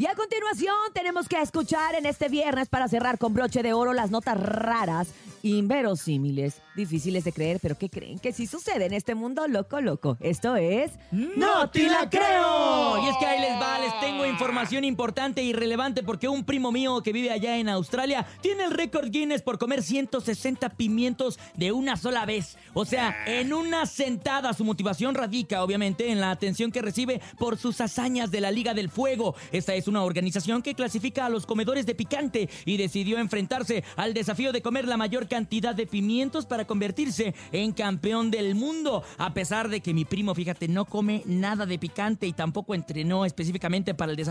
Y a continuación tenemos que escuchar en este viernes para cerrar con broche de oro las notas raras, inverosímiles, difíciles de creer, pero que creen que sí sucede en este mundo loco loco. Esto es ¡No te la creo! Y es que ahí les va, información importante y relevante porque un primo mío que vive allá en Australia tiene el récord Guinness por comer 160 pimientos de una sola vez. O sea, en una sentada. Su motivación radica, obviamente, en la atención que recibe por sus hazañas de la Liga del Fuego. Esta es una organización que clasifica a los comedores de picante y decidió enfrentarse al desafío de comer la mayor cantidad de pimientos para convertirse en campeón del mundo. A pesar de que mi primo, fíjate, no come nada de picante y tampoco entrenó específicamente para el desafío,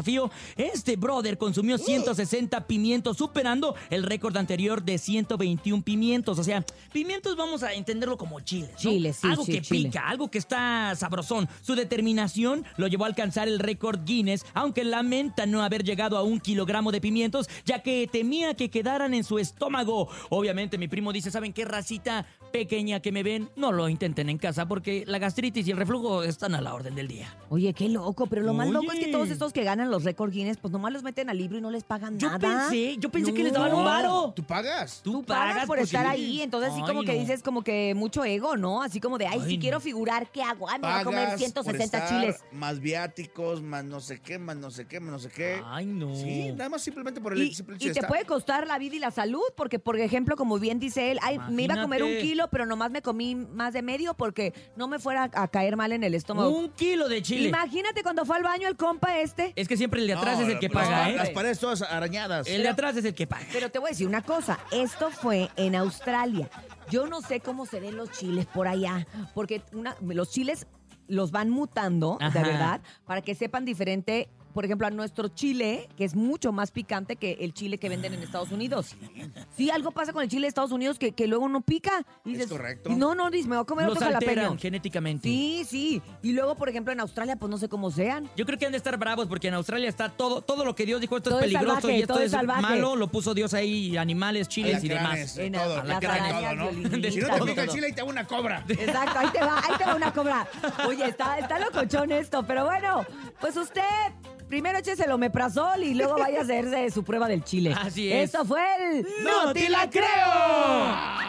este brother consumió 160 pimientos, superando el récord anterior de 121 pimientos. O sea, pimientos vamos a entenderlo como chiles. ¿no? Chiles, sí, Algo sí, que chile. pica, algo que está sabrosón. Su determinación lo llevó a alcanzar el récord Guinness, aunque lamenta no haber llegado a un kilogramo de pimientos, ya que temía que quedaran en su estómago. Obviamente, mi primo dice: ¿Saben qué racita pequeña que me ven? No lo intenten en casa porque la gastritis y el reflujo están a la orden del día. Oye, qué loco, pero lo más loco es que todos estos que ganan los récord Guinness, pues nomás los meten al libro y no les pagan Yo nada. pensé, yo pensé que les daban un varo. ¿Tú pagas? Tú pagas por estar ahí, entonces sí Ay, como que dices como que mucho ego, ¿no? Así como de, ay, Ay, si no. quiero figurar, ¿qué hago? Ay, me voy a comer Pagas por 160 estar, chiles. Más viáticos, más no sé qué, más no sé qué, más no sé qué. Ay, no. Sí, nada más simplemente por el Y, simple y te puede costar la vida y la salud, porque por ejemplo, como bien dice él, ay, me iba a comer un kilo, pero nomás me comí más de medio porque no me fuera a caer mal en el estómago. Un kilo de chile. Imagínate cuando fue al baño el compa este. Es que siempre el de atrás No, es el que paga, las, ¿eh? Las paredes todas arañadas. El de atrás es el que paga. Pero te voy a decir una cosa, esto fue en Australia. Yo no sé cómo se ven los chiles por allá, porque una- los chiles los van mutando, Ajá. de verdad, para que sepan diferente, por ejemplo, a nuestro chile, que es mucho más picante que el chile que venden en Estados Unidos. Sí, algo pasa con el chile de Estados Unidos que, que luego no pica. Y Es correcto. No, no, dices, me voy a comer Los otro alteran jalapeño. genéticamente. Sí, sí. Y luego, por ejemplo, en Australia, pues no sé cómo sean. Yo creo que han de estar bravos porque en Australia está todo, todo lo que Dios dijo, esto Todo es es peligroso salvaje, y esto todo es salvaje. malo, lo puso Dios ahí, animales, chiles y demás. de En todo, arañas, todo, ¿no? Si no te pica el chile, ahí te hago una cobra. Exacto, ahí te va, ahí te va una cobra. Oye, está, está locochón esto, pero bueno, pues usted primero échese el omeprazol y luego vaya a hacerse su prueba del chile. Así es. Esto fue el... ¡No te la creo!